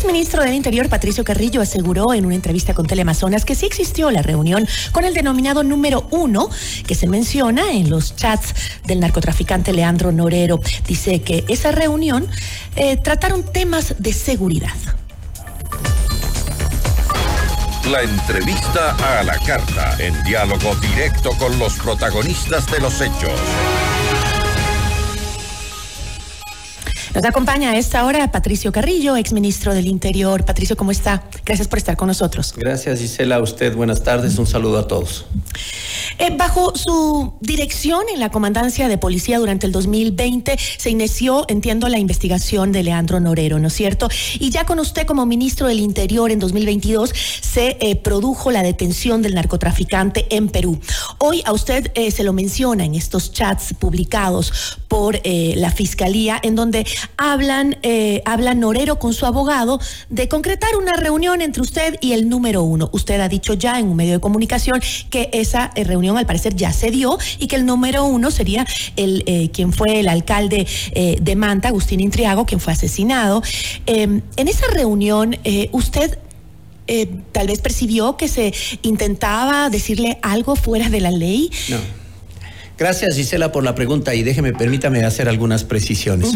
exministro del Interior, Patricio Carrillo, aseguró en una entrevista con Teleamazonas que sí existió la reunión con el denominado número uno que se menciona en los chats del narcotraficante Leandro Norero. Dice que esa reunión eh, trataron temas de seguridad. La entrevista a la carta, en diálogo directo con los protagonistas de los hechos. Nos acompaña a esta hora Patricio Carrillo, exministro del Interior. Patricio, ¿cómo está? Gracias por estar con nosotros. Gracias, Gisela. A usted, buenas tardes. Un saludo a todos. Eh, bajo su dirección en la comandancia de policía durante el 2020 se inició, entiendo, la investigación de Leandro Norero, ¿no es cierto? Y ya con usted como ministro del Interior en 2022 se eh, produjo la detención del narcotraficante en Perú. Hoy a usted eh, se lo menciona en estos chats publicados por la Fiscalía, en donde hablan, habla Norero con su abogado de concretar una reunión entre usted y el número uno. Usted ha dicho ya en un medio de comunicación que esa eh, reunión al parecer ya se dio y que el número uno sería el eh, quien fue el alcalde de Manta, Agustín Intriago, quien fue asesinado. Em, en esa reunión, usted tal vez percibió que se intentaba decirle algo fuera de la ley. No. Gracias Gisela por la pregunta y déjeme, permítame hacer algunas precisiones.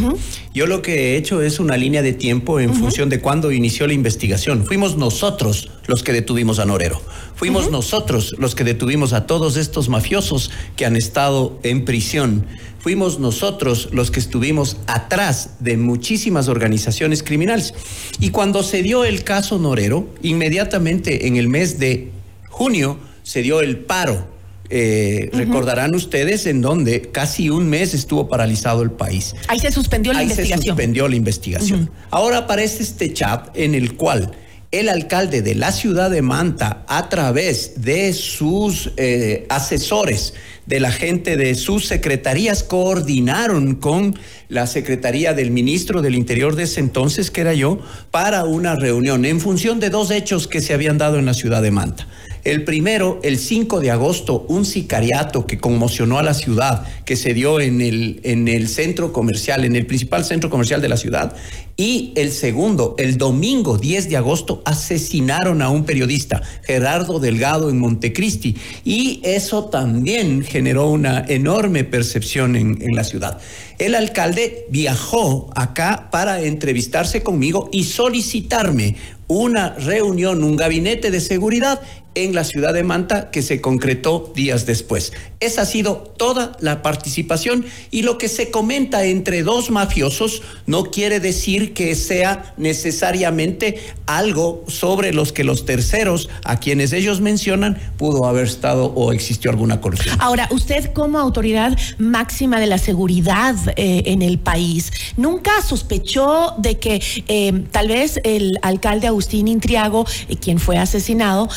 Yo lo que he hecho es una línea de tiempo en función de cuándo inició la investigación. Fuimos nosotros los que detuvimos a Norero. Fuimos nosotros los que detuvimos a todos estos mafiosos que han estado en prisión. Fuimos nosotros los que estuvimos atrás de muchísimas organizaciones criminales. Y cuando se dio el caso Norero, inmediatamente en el mes de junio se dio el paro eh, recordarán ustedes en donde casi un mes estuvo paralizado el país. Ahí se suspendió la investigación. Se suspendió la investigación. Ahora aparece este chat en el cual el alcalde de la ciudad de Manta, a través de sus eh, asesores, de la gente de sus secretarías, coordinaron con la secretaría del ministro del Interior de ese entonces, que era yo, para una reunión en función de dos hechos que se habían dado en la ciudad de Manta. El primero, el 5 de agosto, un sicariato que conmocionó a la ciudad, que se dio en el, en el centro comercial, en el principal centro comercial de la ciudad. Y el segundo, el domingo 10 de agosto, asesinaron a un periodista, Gerardo Delgado, en Montecristi. Y eso también generó una enorme percepción en, en la ciudad. El alcalde viajó acá para entrevistarse conmigo y solicitarme una reunión, un gabinete de seguridad en la ciudad de Manta que se concretó días después. Esa ha sido toda la participación y lo que se comenta entre dos mafiosos no quiere decir que sea necesariamente algo sobre los que los terceros a quienes ellos mencionan pudo haber estado o existió alguna corrupción. Ahora, usted como autoridad máxima de la seguridad eh, en el país, ¿nunca sospechó de que eh, tal vez el alcalde Agustín Intriago, eh, quien fue asesinado,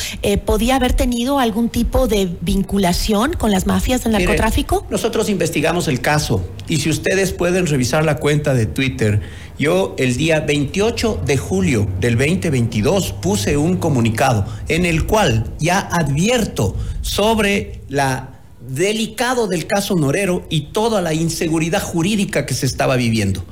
podía haber tenido algún tipo de vinculación con las mafias del narcotráfico? nosotros investigamos el caso y si ustedes pueden revisar la cuenta de Twitter, yo el día 28 de julio del 2022 puse un comunicado en el cual ya advierto sobre la delicado del caso Norero y toda la inseguridad jurídica que se estaba viviendo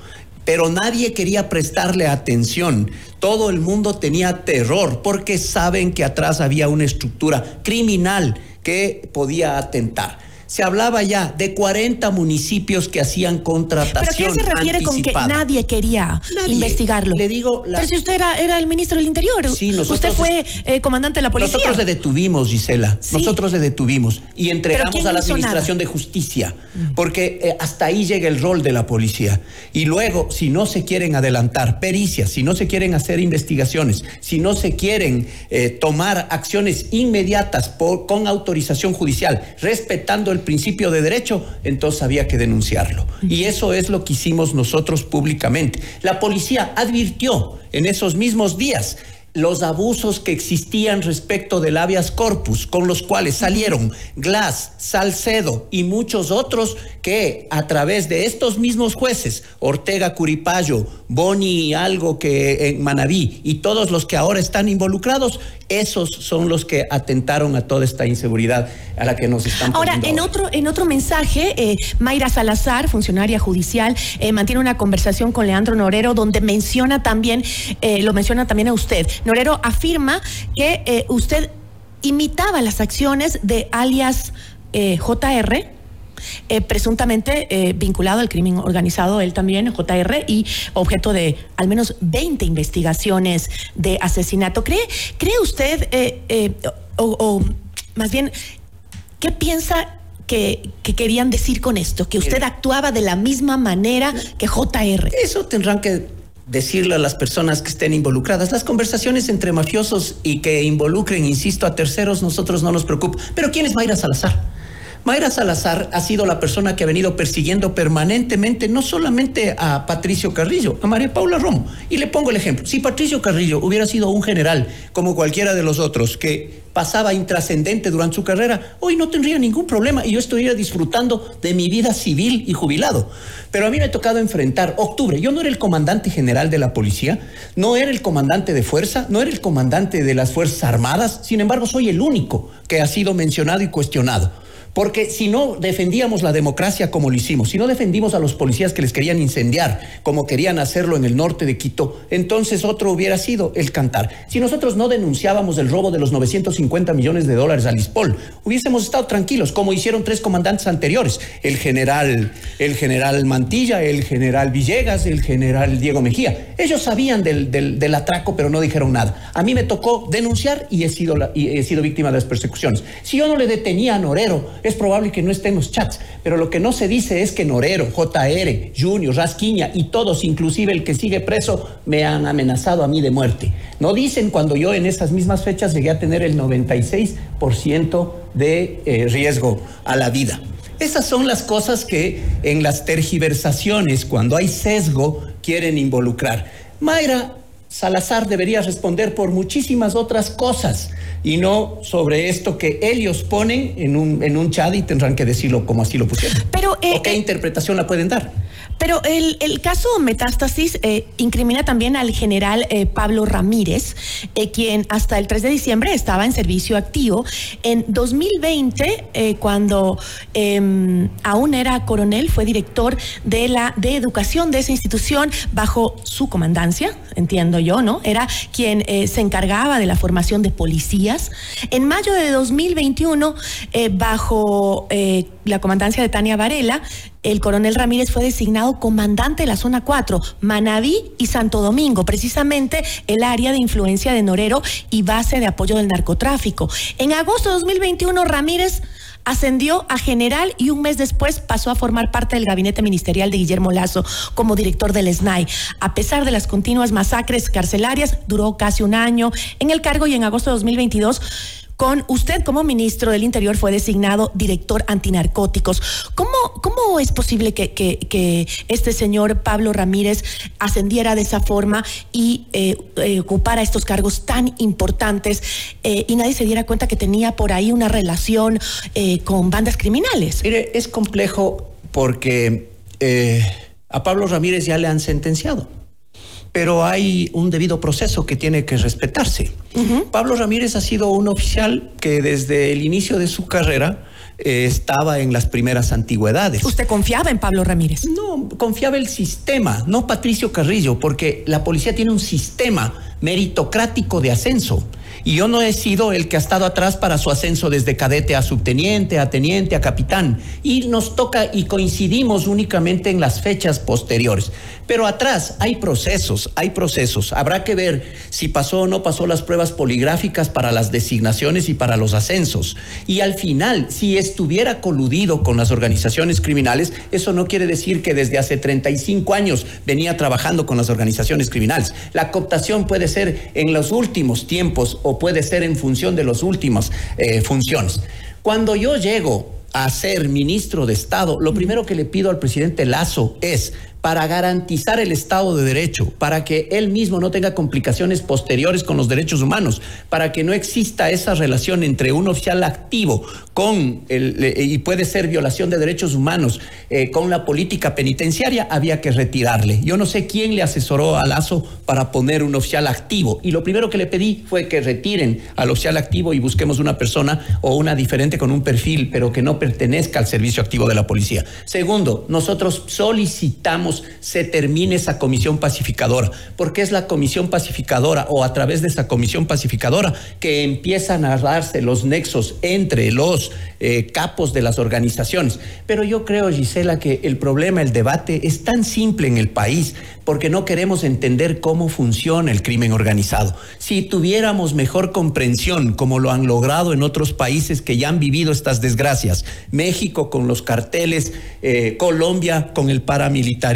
pero nadie quería prestarle atención. Todo el mundo tenía terror porque saben que atrás había una estructura criminal que podía atentar se hablaba ya de 40 municipios que hacían contratación. ¿Pero qué se refiere con que nadie quería investigarlo? Le digo. Pero si usted era, era, el ministro del Interior. Sí, nosotros. Usted fue eh, comandante de la policía. Nosotros le detuvimos, Gisela. Nosotros le detuvimos y entregamos a la Administración de Justicia. Mm. Porque eh, hasta ahí llega el rol de la policía. Y luego, si no se quieren adelantar pericias, si no se quieren hacer investigaciones, si no se quieren eh, tomar acciones inmediatas por, con autorización judicial, respetando el principio de derecho, entonces había que denunciarlo. Y eso es lo que hicimos nosotros públicamente. La policía advirtió en esos mismos días los abusos que existían respecto del habeas corpus, con los cuales salieron Glass, Salcedo y muchos otros que a través de estos mismos jueces, Ortega Curipayo, Boni algo que en Manabí y todos los que ahora están involucrados, esos son los que atentaron a toda esta inseguridad a la que nos están Ahora, en otro, en otro mensaje, eh, Mayra Salazar, funcionaria judicial, eh, mantiene una conversación con Leandro Norero donde menciona también, eh, lo menciona también a usted. Norero afirma que usted imitaba las acciones de alias JR. presuntamente vinculado al crimen organizado, él también, JR, y objeto de al menos 20 investigaciones de asesinato. ¿Cree, cree usted, o, más bien, ¿Qué piensa que, querían decir con esto? Que usted actuaba de la misma manera que JR. Eso tendrán que decirle a las personas que estén involucradas. Las conversaciones entre mafiosos y que involucren, insisto, a terceros, nosotros no nos preocupa. Pero ¿quién es Mayra Salazar? Mayra Salazar ha sido la persona que ha venido persiguiendo permanentemente no solamente a Patricio Carrillo, a María Paula Romo. Y le pongo el ejemplo. Si Patricio Carrillo hubiera sido un general como cualquiera de los otros que pasaba intrascendente durante su carrera, hoy no tendría ningún problema y yo estaría disfrutando de mi vida civil y jubilado. Pero a mí me ha tocado enfrentar octubre. Yo no era el comandante general de la policía, no era el comandante de fuerza, no era el comandante de las Fuerzas Armadas, sin embargo soy el único que ha sido mencionado y cuestionado. Porque si no defendíamos la democracia como lo hicimos, si no defendimos a los policías que les querían incendiar como querían hacerlo en el norte de Quito, entonces otro hubiera sido el cantar. Si nosotros no denunciábamos el robo de los 950 millones de dólares al ISPOL, hubiésemos estado tranquilos, como hicieron tres comandantes anteriores, el general, el general Mantilla, el general Villegas, el general Diego Mejía. Ellos sabían del, del, atraco, pero no dijeron nada. A mí me tocó denunciar y he sido, y he sido víctima de las persecuciones. Si yo no le detenía a Norero, es probable que no esté en los chats, pero lo que no se dice es que Norero, JR, Junior, Rasquiña y todos, inclusive el que sigue preso, me han amenazado a mí de muerte. No dicen cuando yo en esas mismas fechas llegué a tener el 96% de eh, riesgo a la vida. Esas son las cosas que en las tergiversaciones, cuando hay sesgo, quieren involucrar. Mayra Salazar debería responder por muchísimas otras cosas y no sobre esto que ellos ponen en un, en un chat y tendrán que decirlo como así lo pusieron. Pero, eh, ¿O qué eh, interpretación la pueden dar? Pero el, el caso Metástasis eh, incrimina también al general eh, Pablo Ramírez, eh, quien hasta el 3 de diciembre estaba en servicio activo. En 2020, cuando em, aún era coronel, fue director de la de educación de esa institución bajo su comandancia, entiendo yo, ¿no? Era quien se encargaba de la formación de policías. En mayo de 2021, bajo la comandancia de Tania Varela, el coronel Ramírez fue designado comandante de la zona 4, Manabí y Santo Domingo, precisamente el área de influencia de Norero y base de apoyo del narcotráfico. En agosto de 2021, Ramírez ascendió a general y un mes después pasó a formar parte del gabinete ministerial de Guillermo Lazo como director del SNAI. A pesar de las continuas masacres carcelarias, duró casi un año en el cargo y en agosto de 2022 con usted como ministro del Interior fue designado director antinarcóticos. ¿Cómo, cómo es posible que, que, este señor Pablo Ramírez ascendiera de esa forma y eh, eh, ocupara estos cargos tan importantes eh, y nadie se diera cuenta que tenía por ahí una relación con bandas criminales? Mire, es complejo porque a Pablo Ramírez ya le han sentenciado pero hay un debido proceso que tiene que respetarse. Pablo Ramírez ha sido un oficial que desde el inicio de su carrera eh, estaba en las primeras antigüedades. ¿Usted confiaba en Pablo Ramírez? No, confiaba el sistema, no Patricio Carrillo, porque la policía tiene un sistema meritocrático de ascenso. Y yo no he sido el que ha estado atrás para su ascenso desde cadete a subteniente, a teniente, a capitán. Y nos toca y coincidimos únicamente en las fechas posteriores. Pero atrás hay procesos, hay procesos. Habrá que ver si pasó o no pasó las pruebas poligráficas para las designaciones y para los ascensos. Y al final, si estuviera coludido con las organizaciones criminales, eso no quiere decir que desde hace 35 años venía trabajando con las organizaciones criminales. La cooptación puede ser en los últimos tiempos o puede ser en función de las últimas eh, funciones. Cuando yo llego a ser ministro de Estado, lo primero que le pido al presidente Lazo es para garantizar el Estado de Derecho, para que él mismo no tenga complicaciones posteriores con los derechos humanos, para que no exista esa relación entre un oficial activo con el, y puede ser violación de derechos humanos eh, con la política penitenciaria, había que retirarle. Yo no sé quién le asesoró a Lazo para poner un oficial activo y lo primero que le pedí fue que retiren al oficial activo y busquemos una persona o una diferente con un perfil, pero que no pertenezca al servicio activo de la policía. Segundo, nosotros solicitamos se termine esa comisión pacificadora, porque es la comisión pacificadora o a través de esa comisión pacificadora que empiezan a darse los nexos entre los eh, capos de las organizaciones. Pero yo creo, Gisela, que el problema, el debate es tan simple en el país porque no queremos entender cómo funciona el crimen organizado. Si tuviéramos mejor comprensión, como lo han logrado en otros países que ya han vivido estas desgracias, México con los carteles, eh, Colombia con el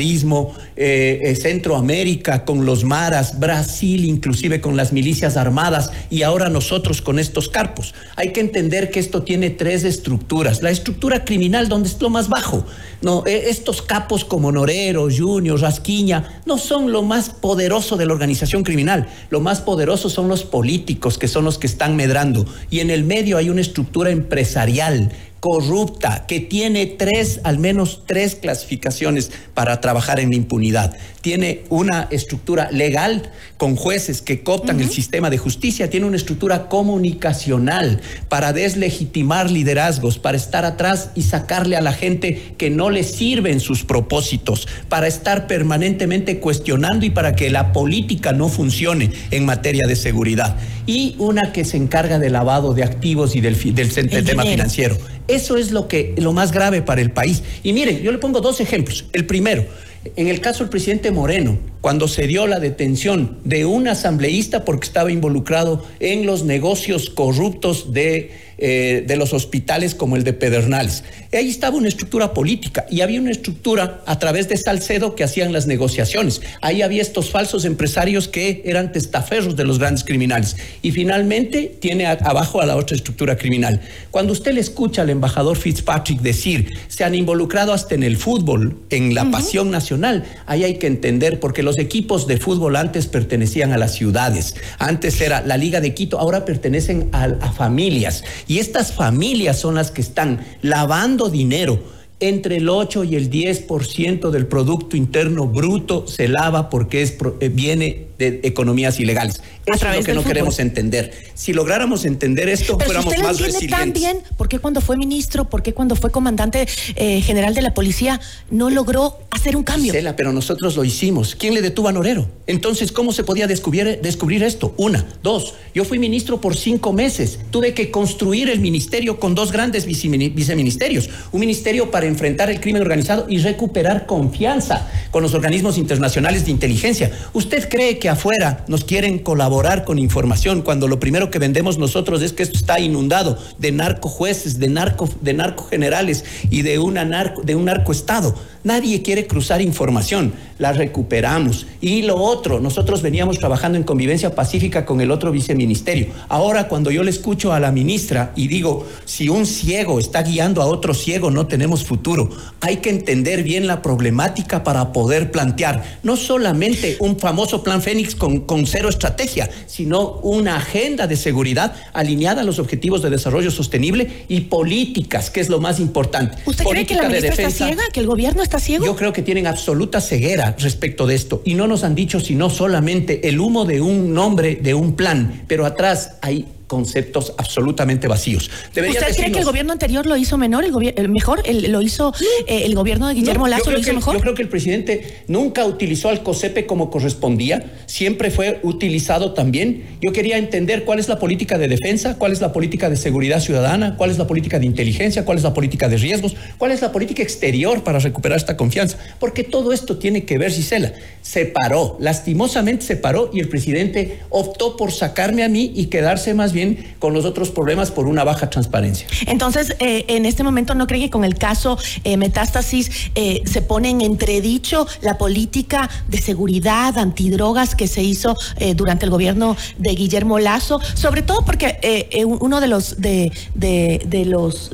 eh, eh, Centroamérica con los maras, Brasil inclusive con las milicias armadas y ahora nosotros con estos carpos. Hay que entender que esto tiene tres estructuras. La estructura criminal, donde es lo más bajo. No, estos capos como Norero, Junior, Rasquiña, no son lo más poderoso de la organización criminal. Lo más poderoso son los políticos, que son los que están medrando. Y en el medio hay una estructura empresarial corrupta, que tiene tres, al menos tres clasificaciones para trabajar en la impunidad. Tiene una estructura legal con jueces que cooptan el sistema de justicia, tiene una estructura comunicacional para deslegitimar liderazgos, para estar atrás y sacarle a la gente que no le sirven sus propósitos, para estar permanentemente cuestionando y para que la política no funcione en materia de seguridad. Y una que se encarga del lavado de activos y del, del, tema financiero. Eso es lo que lo más grave para el país. Y miren, yo le pongo dos ejemplos. El primero, en el caso del presidente Moreno, cuando se dio la detención de un asambleísta porque estaba involucrado en los negocios corruptos de eh, de los hospitales como el de Pedernales. Ahí estaba una estructura política y había una estructura a través de Salcedo que hacían las negociaciones. Ahí había estos falsos empresarios que eran testaferros de los grandes criminales. Y finalmente tiene abajo a la otra estructura criminal. Cuando usted le escucha al embajador Fitzpatrick decir, se han involucrado hasta en el fútbol, en la pasión nacional, ahí hay que entender, porque los equipos de fútbol antes pertenecían a las ciudades, antes era la Liga de Quito, ahora pertenecen a, a familias. Y estas familias son las que están lavando dinero entre el 8 y el 10% del Producto Interno Bruto se lava porque es, eh, viene de economías ilegales. Eso es lo que no queremos entender. Si lográramos entender esto, fuéramos más resilientes. tan bien, ¿por qué cuando fue ministro, por qué cuando fue comandante eh, general de la policía no logró hacer un cambio? pero nosotros lo hicimos. ¿Quién le detuvo a Norero? Entonces, ¿cómo se podía descubrir, descubrir esto? Una. Dos, yo fui ministro por cinco meses. Tuve que construir el ministerio con dos grandes viceministerios. Un ministerio para enfrentar el crimen organizado y recuperar confianza con los organismos internacionales de inteligencia. ¿Usted cree que afuera nos quieren colaborar con información cuando lo primero que vendemos nosotros es que esto está inundado de narco jueces, de narco, de narco generales y de, una narco, de un narcoestado? Nadie quiere cruzar información, la recuperamos. Y lo otro, nosotros veníamos trabajando en convivencia pacífica con el otro viceministerio. Ahora, cuando yo le escucho a la ministra y digo, si un ciego está guiando a otro ciego, no tenemos futuro. Hay que entender bien la problemática para poder plantear no solamente un famoso plan Fénix con, con cero estrategia, sino una agenda de seguridad alineada a los objetivos de desarrollo sostenible y políticas, que es lo más importante. ¿Usted cree que la ministra está ciega, que el gobierno está ciego? Yo creo que tienen absoluta ceguera respecto de esto y no nos han dicho sino solamente el humo de un nombre, de un plan, pero atrás hay conceptos absolutamente vacíos. ¿Usted cree que el gobierno anterior lo hizo menor, el, mejor, lo hizo eh, el gobierno de Guillermo Lazo lo hizo mejor? Yo creo que el presidente nunca utilizó al COSEPE como correspondía, siempre fue utilizado también. Yo quería entender cuál es la política de defensa, cuál es la política de seguridad ciudadana, cuál es la política de inteligencia, cuál es la política de riesgos, cuál es la política exterior para recuperar esta confianza, porque todo esto tiene que ver, Gisela, se paró, lastimosamente se paró y el presidente optó por sacarme a mí y quedarse más bien con los otros problemas por una baja transparencia. Entonces, eh, en este momento, ¿no cree que con el caso eh, Metástasis eh, se pone en entredicho la política de seguridad antidrogas que se hizo durante el gobierno de Guillermo Lazo? Sobre todo porque uno de los, de, de los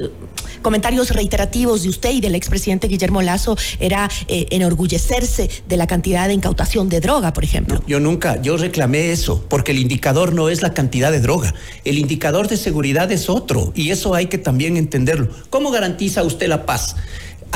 comentarios reiterativos de usted y del expresidente Guillermo Lazo era eh, enorgullecerse de la cantidad de incautación de droga, por ejemplo. yo nunca, yo reclamé eso, porque el indicador no es la cantidad de droga, el indicador de seguridad es otro, y eso hay que también entenderlo. ¿Cómo garantiza usted la paz?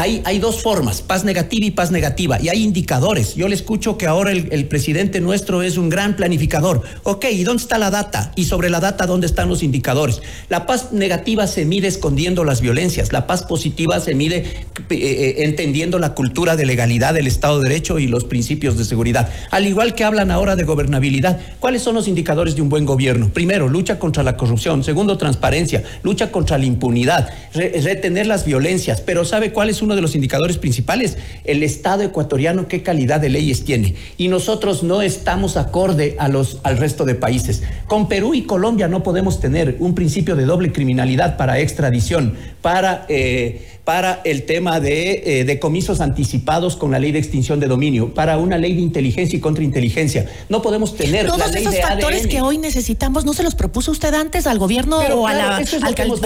Hay, hay dos formas, paz negativa y paz negativa, y hay indicadores. Yo le escucho que ahora el, presidente nuestro es un gran planificador. Ok, ¿y dónde está la data? Y sobre la data, ¿dónde están los indicadores? La paz negativa se mide escondiendo las violencias, la paz positiva se mide eh, eh, entendiendo la cultura de legalidad del Estado de Derecho y los principios de seguridad. Al igual que hablan ahora de gobernabilidad, ¿cuáles son los indicadores de un buen gobierno? Primero, lucha contra la corrupción. Segundo, transparencia. Lucha contra la impunidad. retener las violencias. Pero ¿sabe cuál es uno de los indicadores principales, el Estado ecuatoriano qué calidad de leyes tiene. Y nosotros no estamos acorde a los, al resto de países. Con Perú y Colombia no podemos tener un principio de doble criminalidad para extradición, para... Eh, para el tema de eh, decomisos anticipados con la ley de extinción de dominio, para una ley de inteligencia y contrainteligencia. No podemos tener Todos la ley esos factores que hoy necesitamos, ¿no se los propuso usted antes al gobierno o a la, eso es lo que hemos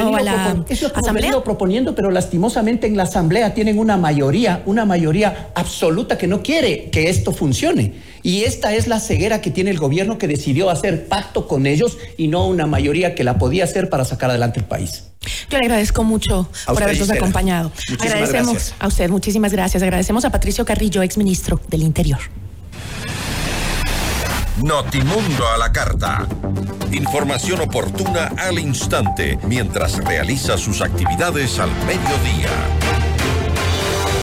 venido proponiendo, pero lastimosamente en la asamblea tienen una mayoría, una mayoría absoluta que no quiere que esto funcione. Y esta es la ceguera que tiene el gobierno que decidió hacer pacto con ellos y no una mayoría que la podía hacer para sacar adelante el país. Yo le agradezco mucho por habernos acompañado. Agradecemos a usted, muchísimas gracias. Agradecemos a Patricio Carrillo, ex ministro del Interior. Notimundo a la carta. Información oportuna al instante mientras realiza sus actividades al mediodía.